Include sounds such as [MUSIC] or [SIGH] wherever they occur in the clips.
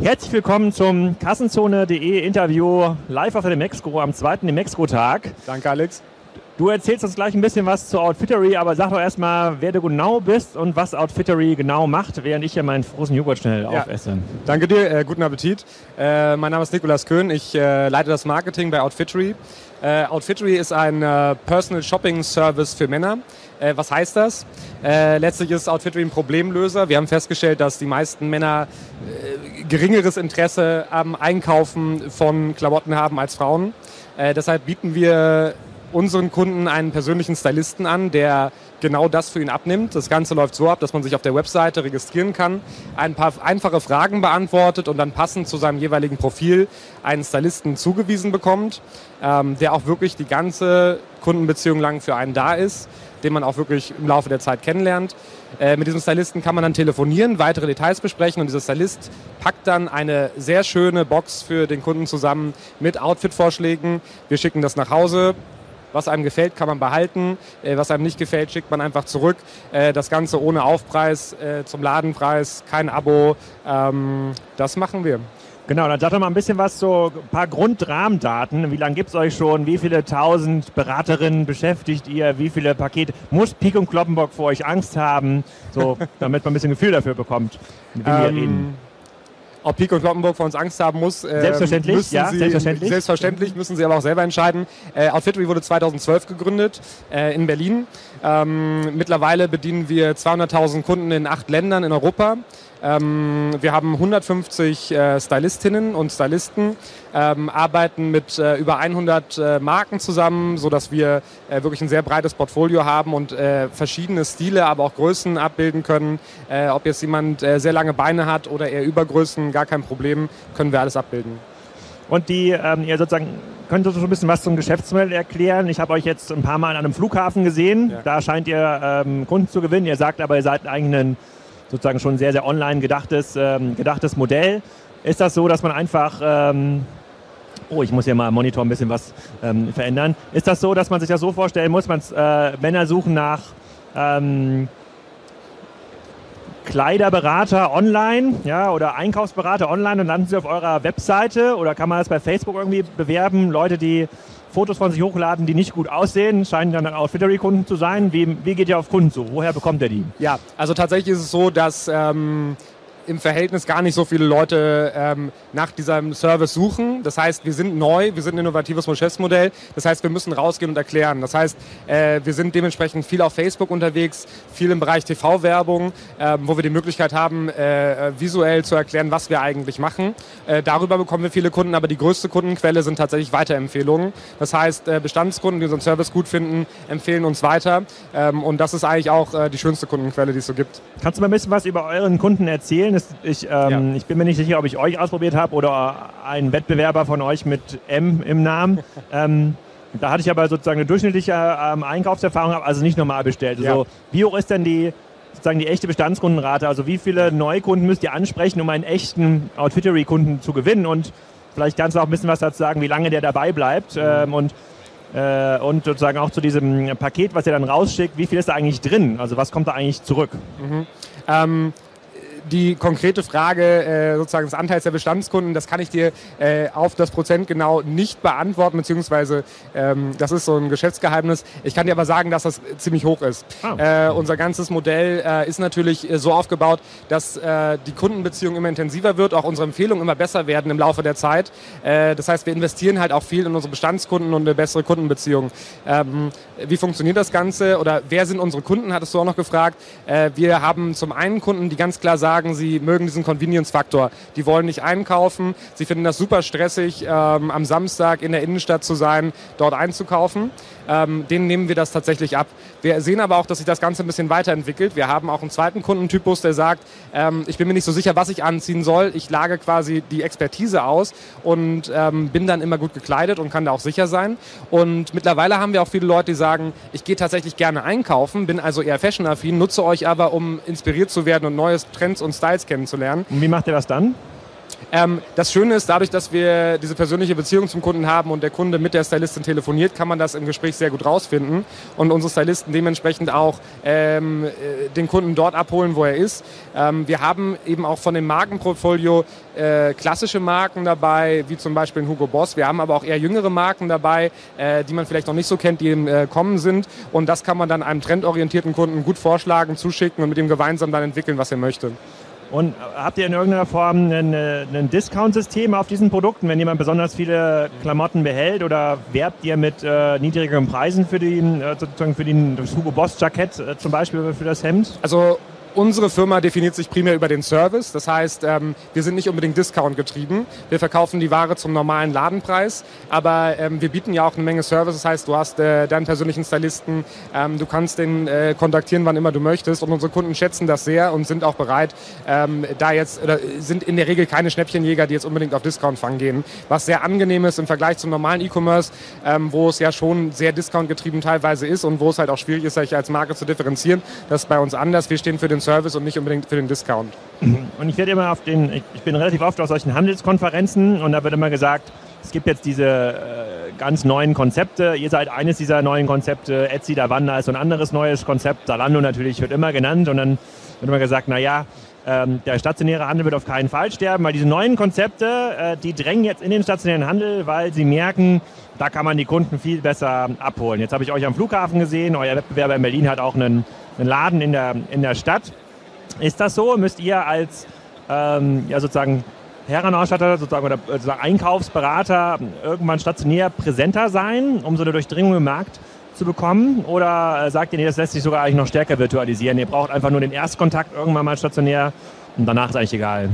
Herzlich willkommen zum Kassenzone.de Interview live auf der Demexco am zweiten Demexco-Tag. Danke, Alex. Du erzählst uns gleich ein bisschen was zu Outfittery, aber sag doch erstmal, wer du genau bist und was Outfittery genau macht, während ich hier meinen frozen Joghurt schnell ja. aufesse. Danke dir, äh, guten Appetit. Äh, mein Name ist Nikolas Köhn, ich äh, leite das Marketing bei Outfittery. Äh, Outfittery ist ein äh, Personal Shopping Service für Männer. Äh, was heißt das? letztlich ist Outfittery ein Problemlöser. Wir haben festgestellt, dass die meisten Männer geringeres Interesse am Einkaufen von Klamotten haben als Frauen. deshalb bieten wir unseren Kunden einen persönlichen Stylisten an, der genau das für ihn abnimmt. Das Ganze läuft so ab, dass man sich auf der Webseite registrieren kann, ein paar einfache Fragen beantwortet und dann passend zu seinem jeweiligen Profil einen Stylisten zugewiesen bekommt, ähm, der auch wirklich die ganze Kundenbeziehung lang für einen da ist, den man auch wirklich im Laufe der Zeit kennenlernt. Äh, mit diesem Stylisten kann man dann telefonieren, weitere Details besprechen und dieser Stylist packt dann eine sehr schöne Box für den Kunden zusammen mit Outfit-Vorschlägen. Wir schicken das nach Hause, was einem gefällt, kann man behalten. Äh, was einem nicht gefällt, schickt man einfach zurück. Äh, das Ganze ohne Aufpreis, äh, zum Ladenpreis, kein Abo. Ähm, das machen wir. Genau, dann sag doch mal ein bisschen was, so ein paar Grundrahmendaten. Wie lange gibt es euch schon? Wie viele tausend Beraterinnen beschäftigt ihr? Wie viele Pakete? Muss Pik und Kloppenbock vor euch Angst haben? So, [LAUGHS] damit man ein bisschen Gefühl dafür bekommt, mit wem ähm, wir reden ob Pik und Kloppenburg vor uns Angst haben muss. Äh, selbstverständlich, ja, sie, selbstverständlich. Selbstverständlich müssen sie aber auch selber entscheiden. Äh, Outfittery wurde 2012 gegründet äh, in Berlin. Ähm, mittlerweile bedienen wir 200.000 Kunden in acht Ländern in Europa. Ähm, wir haben 150 äh, Stylistinnen und Stylisten, ähm, arbeiten mit äh, über 100 äh, Marken zusammen, sodass wir äh, wirklich ein sehr breites Portfolio haben und äh, verschiedene Stile, aber auch Größen abbilden können. Äh, ob jetzt jemand sehr lange Beine hat oder eher Übergrößen, gar kein Problem, können wir alles abbilden. Und die, ähm, ihr sozusagen, könnt ihr so ein bisschen was zum Geschäftsmodell erklären? Ich habe euch jetzt ein paar Mal an einem Flughafen gesehen. Ja. Da scheint ihr ähm, Kunden zu gewinnen. Ihr sagt aber, ihr seid eigentlich ein sozusagen schon sehr, sehr online gedachtes, ähm, gedachtes Modell. Ist das so, dass man einfach, ähm, oh, ich muss hier mal am Monitor ein bisschen was ähm, verändern. Ist das so, dass man sich das so vorstellen muss, man, äh, Männer suchen nach ähm, Kleiderberater online, ja, oder Einkaufsberater online und landen sie auf eurer Webseite oder kann man das bei Facebook irgendwie bewerben? Leute, die Fotos von sich hochladen, die nicht gut aussehen, scheinen dann Outfittery-Kunden zu sein. Wie, wie geht ihr auf Kunden zu? Woher bekommt ihr die? Ja, also tatsächlich ist es so, dass ähm, im Verhältnis gar nicht so viele Leute ähm, nach diesem Service suchen. Das heißt, wir sind neu, wir sind ein innovatives Geschäftsmodell. Das heißt, wir müssen rausgehen und erklären. Das heißt, äh, wir sind dementsprechend viel auf Facebook unterwegs, viel im Bereich TV-Werbung, äh, wo wir die Möglichkeit haben, äh, visuell zu erklären, was wir eigentlich machen. Äh, darüber bekommen wir viele Kunden, aber die größte Kundenquelle sind tatsächlich Weiterempfehlungen. Das heißt, äh, Bestandskunden, die unseren Service gut finden, empfehlen uns weiter. Ähm, und das ist eigentlich auch äh, die schönste Kundenquelle, die es so gibt. Kannst du mal ein bisschen was über euren Kunden erzählen? Ist, ich, ähm, ja. ich bin mir nicht sicher, ob ich euch ausprobiert habe oder einen Wettbewerber von euch mit M im Namen. [LAUGHS] ähm, da hatte ich aber sozusagen eine durchschnittliche ähm, Einkaufserfahrung, also nicht normal bestellt. Also, ja. Wie hoch ist denn die, sozusagen die echte Bestandskundenrate? Also wie viele Neukunden müsst ihr ansprechen, um einen echten Outfittery-Kunden zu gewinnen? Und vielleicht kannst du auch ein bisschen was dazu sagen, wie lange der dabei bleibt. Mhm. Ähm, und äh, und sozusagen auch zu diesem Paket, was ihr dann rausschickt, wie viel ist da eigentlich drin? Also was kommt da eigentlich zurück? Mhm. Ähm, die konkrete Frage äh, sozusagen des Anteils der Bestandskunden, das kann ich dir äh, auf das Prozent genau nicht beantworten, beziehungsweise ähm, das ist so ein Geschäftsgeheimnis. Ich kann dir aber sagen, dass das ziemlich hoch ist. Ah. Äh, unser ganzes Modell äh, ist natürlich äh, so aufgebaut, dass äh, die Kundenbeziehung immer intensiver wird, auch unsere Empfehlungen immer besser werden im Laufe der Zeit. Äh, das heißt, wir investieren halt auch viel in unsere Bestandskunden und eine bessere Kundenbeziehung. Ähm, wie funktioniert das Ganze oder wer sind unsere Kunden, hattest du auch noch gefragt. Äh, wir haben zum einen Kunden, die ganz klar sagen, sagen, sie mögen diesen Convenience-Faktor. Die wollen nicht einkaufen. Sie finden das super stressig, ähm, am Samstag in der Innenstadt zu sein, dort einzukaufen. Ähm, denen nehmen wir das tatsächlich ab. Wir sehen aber auch, dass sich das Ganze ein bisschen weiterentwickelt. Wir haben auch einen zweiten Kundentypus, der sagt, ähm, ich bin mir nicht so sicher, was ich anziehen soll. Ich lage quasi die Expertise aus und ähm, bin dann immer gut gekleidet und kann da auch sicher sein. Und mittlerweile haben wir auch viele Leute, die sagen, ich gehe tatsächlich gerne einkaufen, bin also eher fashion-affin, nutze euch aber, um inspiriert zu werden und neue Trends und Styles kennenzulernen. Und wie macht ihr das dann? Ähm, das Schöne ist, dadurch, dass wir diese persönliche Beziehung zum Kunden haben und der Kunde mit der Stylistin telefoniert, kann man das im Gespräch sehr gut rausfinden und unsere Stylisten dementsprechend auch ähm, äh, den Kunden dort abholen, wo er ist. Ähm, wir haben eben auch von dem Markenportfolio äh, klassische Marken dabei, wie zum Beispiel Hugo Boss. Wir haben aber auch eher jüngere Marken dabei, äh, die man vielleicht noch nicht so kennt, die im äh, Kommen sind. Und das kann man dann einem trendorientierten Kunden gut vorschlagen, zuschicken und mit ihm gemeinsam dann entwickeln, was er möchte. Und habt ihr in irgendeiner Form ein, ein Discount-System auf diesen Produkten, wenn jemand besonders viele Klamotten behält? Oder werbt ihr mit äh, niedrigeren Preisen für, die, äh, sozusagen für den, das Hugo Boss Jackett äh, zum Beispiel für das Hemd? Also Unsere Firma definiert sich primär über den Service. Das heißt, ähm, wir sind nicht unbedingt Discount getrieben. Wir verkaufen die Ware zum normalen Ladenpreis, aber ähm, wir bieten ja auch eine Menge Service. Das heißt, du hast äh, deinen persönlichen Stylisten, ähm, du kannst den äh, kontaktieren, wann immer du möchtest. Und unsere Kunden schätzen das sehr und sind auch bereit, ähm, da jetzt, oder sind in der Regel keine Schnäppchenjäger, die jetzt unbedingt auf Discount-Fang gehen. Was sehr angenehm ist im Vergleich zum normalen E-Commerce, ähm, wo es ja schon sehr Discount getrieben teilweise ist und wo es halt auch schwierig ist, sich als Marke zu differenzieren. Das ist bei uns anders. Wir stehen für den Service und nicht unbedingt für den Discount. Und ich werde immer auf den, ich bin relativ oft auf solchen Handelskonferenzen und da wird immer gesagt, es gibt jetzt diese äh, ganz neuen Konzepte. Ihr seid eines dieser neuen Konzepte. Etsy, Davanda ist ein anderes neues Konzept. Zalando natürlich wird immer genannt und dann wird immer gesagt, naja, ähm, der stationäre Handel wird auf keinen Fall sterben, weil diese neuen Konzepte, äh, die drängen jetzt in den stationären Handel, weil sie merken, da kann man die Kunden viel besser abholen. Jetzt habe ich euch am Flughafen gesehen. Euer Wettbewerber in Berlin hat auch einen, einen Laden in der, in der Stadt. Ist das so? Müsst ihr als ähm, ja, sozusagen Herrenausstatter sozusagen, oder sozusagen Einkaufsberater irgendwann stationär präsenter sein, um so eine Durchdringung im Markt zu bekommen? Oder äh, sagt ihr, nee, das lässt sich sogar eigentlich noch stärker virtualisieren? Ihr braucht einfach nur den Erstkontakt irgendwann mal stationär und danach ist eigentlich egal.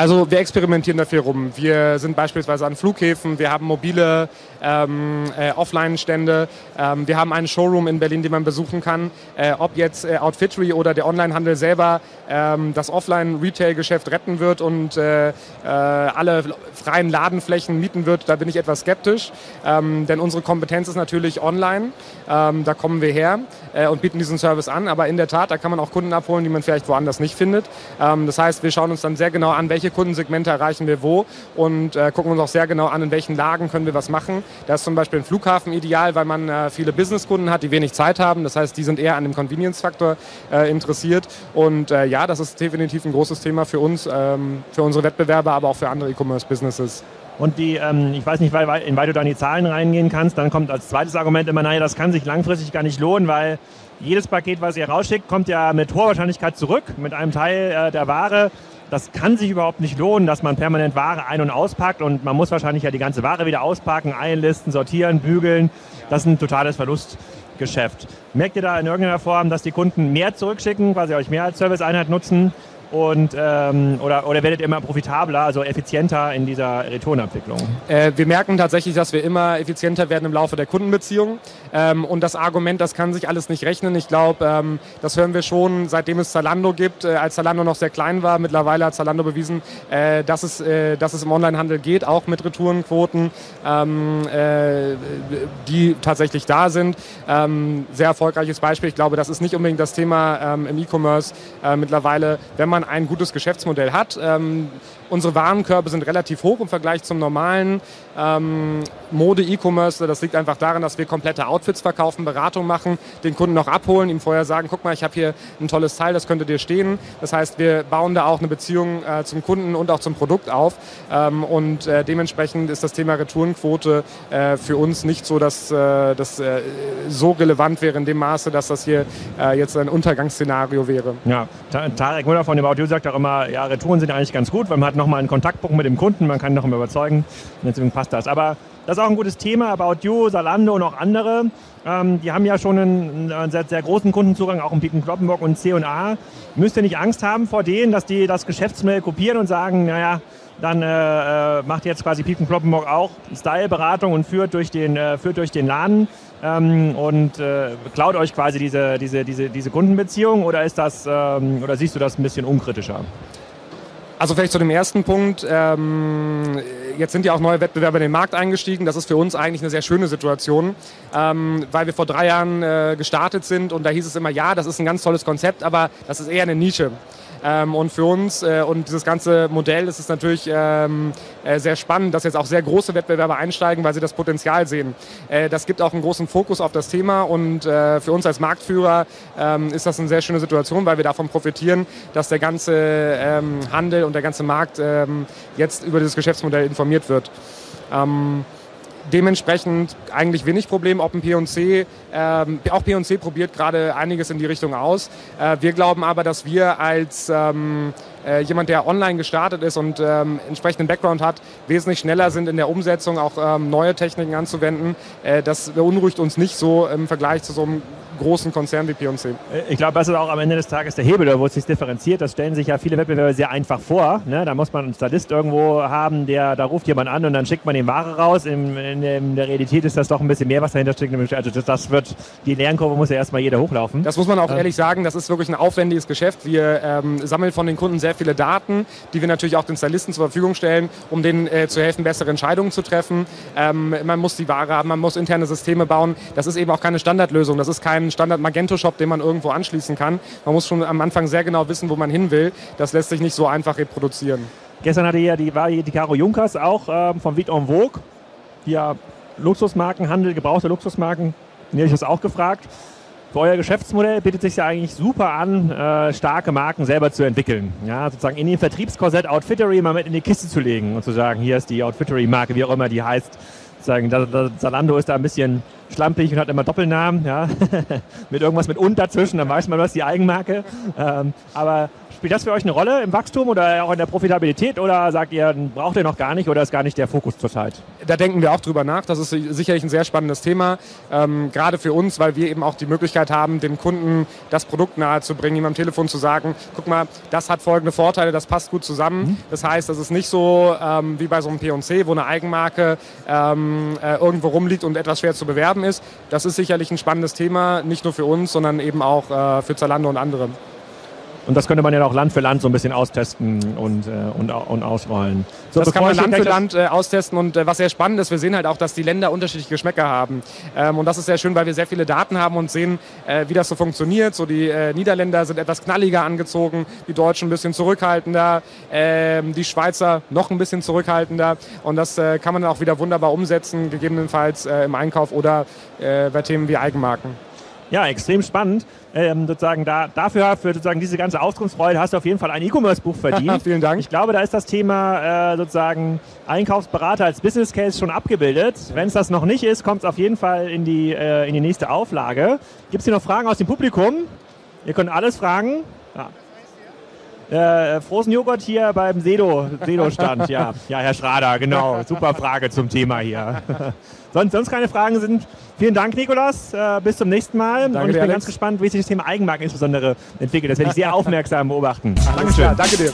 Also wir experimentieren da viel rum. Wir sind beispielsweise an Flughäfen, wir haben mobile ähm, äh, Offline-Stände, ähm, wir haben einen Showroom in Berlin, den man besuchen kann. Äh, ob jetzt äh, Outfittery oder der Onlinehandel selber ähm, das Offline-Retail-Geschäft retten wird und äh, äh, alle freien Ladenflächen mieten wird, da bin ich etwas skeptisch. Ähm, denn unsere Kompetenz ist natürlich online, ähm, da kommen wir her äh, und bieten diesen Service an. Aber in der Tat, da kann man auch Kunden abholen, die man vielleicht woanders nicht findet. Ähm, das heißt, wir schauen uns dann sehr genau an, welche Kundensegmente erreichen wir wo und äh, gucken uns auch sehr genau an, in welchen Lagen können wir was machen. Da ist zum Beispiel ein Flughafen ideal, weil man äh, viele Businesskunden hat, die wenig Zeit haben. Das heißt, die sind eher an dem Convenience-Faktor äh, interessiert. Und äh, ja, das ist definitiv ein großes Thema für uns, ähm, für unsere Wettbewerber, aber auch für andere E-Commerce-Businesses. Und die, ähm, ich weiß nicht, inwieweit du da in die Zahlen reingehen kannst, dann kommt als zweites Argument immer, naja, das kann sich langfristig gar nicht lohnen, weil jedes Paket, was ihr rausschickt, kommt ja mit hoher Wahrscheinlichkeit zurück, mit einem Teil äh, der Ware das kann sich überhaupt nicht lohnen, dass man permanent Ware ein- und auspackt und man muss wahrscheinlich ja die ganze Ware wieder auspacken, einlisten, sortieren, bügeln. Das ist ein totales Verlustgeschäft. Merkt ihr da in irgendeiner Form, dass die Kunden mehr zurückschicken, quasi euch mehr als Serviceeinheit nutzen und, ähm, oder, oder werdet ihr immer profitabler, also effizienter in dieser Retourenabwicklung? Äh, wir merken tatsächlich, dass wir immer effizienter werden im Laufe der Kundenbeziehung. Ähm, und das Argument, das kann sich alles nicht rechnen. Ich glaube, ähm, das hören wir schon, seitdem es Zalando gibt, äh, als Zalando noch sehr klein war. Mittlerweile hat Zalando bewiesen, äh, dass, es, äh, dass es im Onlinehandel geht, auch mit Retourenquoten, ähm, äh, die tatsächlich da sind. Ähm, sehr erfolgreiches Beispiel. Ich glaube, das ist nicht unbedingt das Thema ähm, im E-Commerce äh, mittlerweile, wenn man man ein gutes Geschäftsmodell hat. Ähm, unsere Warenkörbe sind relativ hoch im Vergleich zum normalen ähm, Mode-E-Commerce. Das liegt einfach daran, dass wir komplette Outfits verkaufen, Beratung machen, den Kunden noch abholen, ihm vorher sagen, guck mal, ich habe hier ein tolles Teil, das könnte dir stehen. Das heißt, wir bauen da auch eine Beziehung äh, zum Kunden und auch zum Produkt auf. Ähm, und äh, dementsprechend ist das Thema Retourenquote äh, für uns nicht so, dass äh, das äh, so relevant wäre in dem Maße, dass das hier äh, jetzt ein Untergangsszenario wäre. Ja, Tarek Müller von dem Audio sagt auch immer, ja, Retouren sind eigentlich ganz gut, weil man hat nochmal einen Kontaktpunkt mit dem Kunden, man kann ihn noch mal überzeugen. Deswegen passt das. Aber das ist auch ein gutes Thema. About You, Salando und auch andere. Ähm, die haben ja schon einen, einen sehr, sehr, großen Kundenzugang, auch in Piken Kloppenburg und C&A. Müsst ihr nicht Angst haben vor denen, dass die das Geschäftsmodell kopieren und sagen, naja, dann äh, äh macht jetzt quasi Piken Kloppenburg auch Style-Beratung und führt durch den, äh, führt durch den Laden ähm, und äh, klaut euch quasi diese, diese, diese, diese Kundenbeziehung oder ist das ähm, oder siehst du das ein bisschen unkritischer? Also vielleicht zu dem ersten Punkt. Ähm, jetzt sind ja auch neue Wettbewerber in den Markt eingestiegen. Das ist für uns eigentlich eine sehr schöne Situation, ähm, weil wir vor drei Jahren äh, gestartet sind und da hieß es immer, ja, das ist ein ganz tolles Konzept, aber das ist eher eine Nische. Ähm, und für uns äh, und dieses ganze Modell ist es natürlich ähm, äh, sehr spannend, dass jetzt auch sehr große Wettbewerber einsteigen, weil sie das Potenzial sehen. Äh, das gibt auch einen großen Fokus auf das Thema und äh, für uns als Marktführer ähm, ist das eine sehr schöne Situation, weil wir davon profitieren, dass der ganze ähm, Handel und der ganze Markt ähm, jetzt über dieses Geschäftsmodell informiert wird. Dementsprechend eigentlich wenig Problem, ob ein P&C, ähm, auch P&C probiert gerade einiges in die Richtung aus. Äh, wir glauben aber, dass wir als ähm, äh, jemand, der online gestartet ist und ähm, entsprechenden Background hat, wesentlich schneller sind in der Umsetzung, auch ähm, neue Techniken anzuwenden. Äh, das beunruhigt uns nicht so im Vergleich zu so einem großen Konzern wie P&C. Ich glaube, das ist auch am Ende des Tages der Hebel, wo es sich differenziert. Das stellen sich ja viele Wettbewerber sehr einfach vor. Ne? Da muss man einen Stylist irgendwo haben, der, da ruft jemand an und dann schickt man die Ware raus. In, in, in der Realität ist das doch ein bisschen mehr, was dahinter steckt. Also das, das wird, die Lernkurve muss ja erstmal jeder hochlaufen. Das muss man auch ähm. ehrlich sagen, das ist wirklich ein aufwendiges Geschäft. Wir ähm, sammeln von den Kunden sehr viele Daten, die wir natürlich auch den Stylisten zur Verfügung stellen, um denen äh, zu helfen, bessere Entscheidungen zu treffen. Ähm, man muss die Ware haben, man muss interne Systeme bauen. Das ist eben auch keine Standardlösung. Das ist kein Standard Magento-Shop, den man irgendwo anschließen kann. Man muss schon am Anfang sehr genau wissen, wo man hin will. Das lässt sich nicht so einfach reproduzieren. Gestern hatte ja die, war die Caro Junkers auch ähm, vom Vite en Vogue, ja Luxusmarkenhandel, gebrauchte Luxusmarken. Die ich das auch gefragt. Für euer Geschäftsmodell bietet sich ja eigentlich super an, äh, starke Marken selber zu entwickeln. Ja, sozusagen in den Vertriebskorsett Outfittery mal mit in die Kiste zu legen und zu sagen, hier ist die Outfittery-Marke, wie auch immer die heißt. Sagen, Zalando ist da ein bisschen schlampig und hat immer Doppelnamen, ja, [LAUGHS] mit irgendwas mit und dazwischen, dann weiß man, was die Eigenmarke. Ähm, aber Spielt das für euch eine Rolle im Wachstum oder auch in der Profitabilität oder sagt ihr, braucht ihr noch gar nicht oder ist gar nicht der Fokus zurzeit? Da denken wir auch drüber nach. Das ist sicherlich ein sehr spannendes Thema, ähm, gerade für uns, weil wir eben auch die Möglichkeit haben, dem Kunden das Produkt nahezubringen, ihm am Telefon zu sagen, guck mal, das hat folgende Vorteile, das passt gut zusammen. Mhm. Das heißt, das ist nicht so ähm, wie bei so einem P&C, wo eine Eigenmarke ähm, äh, irgendwo rumliegt und etwas schwer zu bewerben ist. Das ist sicherlich ein spannendes Thema, nicht nur für uns, sondern eben auch äh, für Zalando und andere. Und das könnte man ja auch Land für Land so ein bisschen austesten und, äh, und, und ausrollen. So, das kann man Land für Land äh, austesten und äh, was sehr spannend ist, wir sehen halt auch, dass die Länder unterschiedliche Geschmäcker haben. Ähm, und das ist sehr schön, weil wir sehr viele Daten haben und sehen, äh, wie das so funktioniert. So die äh, Niederländer sind etwas knalliger angezogen, die Deutschen ein bisschen zurückhaltender, ähm, die Schweizer noch ein bisschen zurückhaltender. Und das äh, kann man dann auch wieder wunderbar umsetzen, gegebenenfalls im Einkauf oder bei Themen wie Eigenmarken. Ja, extrem spannend. Ähm, sozusagen da, dafür, für sozusagen diese ganze Auskunftsfreude hast du auf jeden Fall ein E-Commerce-Buch verdient. [LAUGHS] Vielen Dank. Ich glaube, da ist das Thema äh, sozusagen Einkaufsberater als Business Case schon abgebildet. Wenn es das noch nicht ist, kommt es auf jeden Fall in die, äh, in die nächste Auflage. Gibt es hier noch Fragen aus dem Publikum? Ihr könnt alles fragen. Ja. Äh, Frozen Joghurt hier beim Sedo-Stand, ja. Ja, Herr Schrader, genau. Super Frage zum Thema hier. [LAUGHS] sonst, sonst keine Fragen sind. Vielen Dank, Nikolas. Äh, bis zum nächsten Mal. Danke Und ich bin Alex. ganz gespannt, wie sich das Thema Eigenmarken insbesondere entwickelt. Das werde ich sehr [LAUGHS] aufmerksam beobachten. Dankeschön. Klar, danke dir.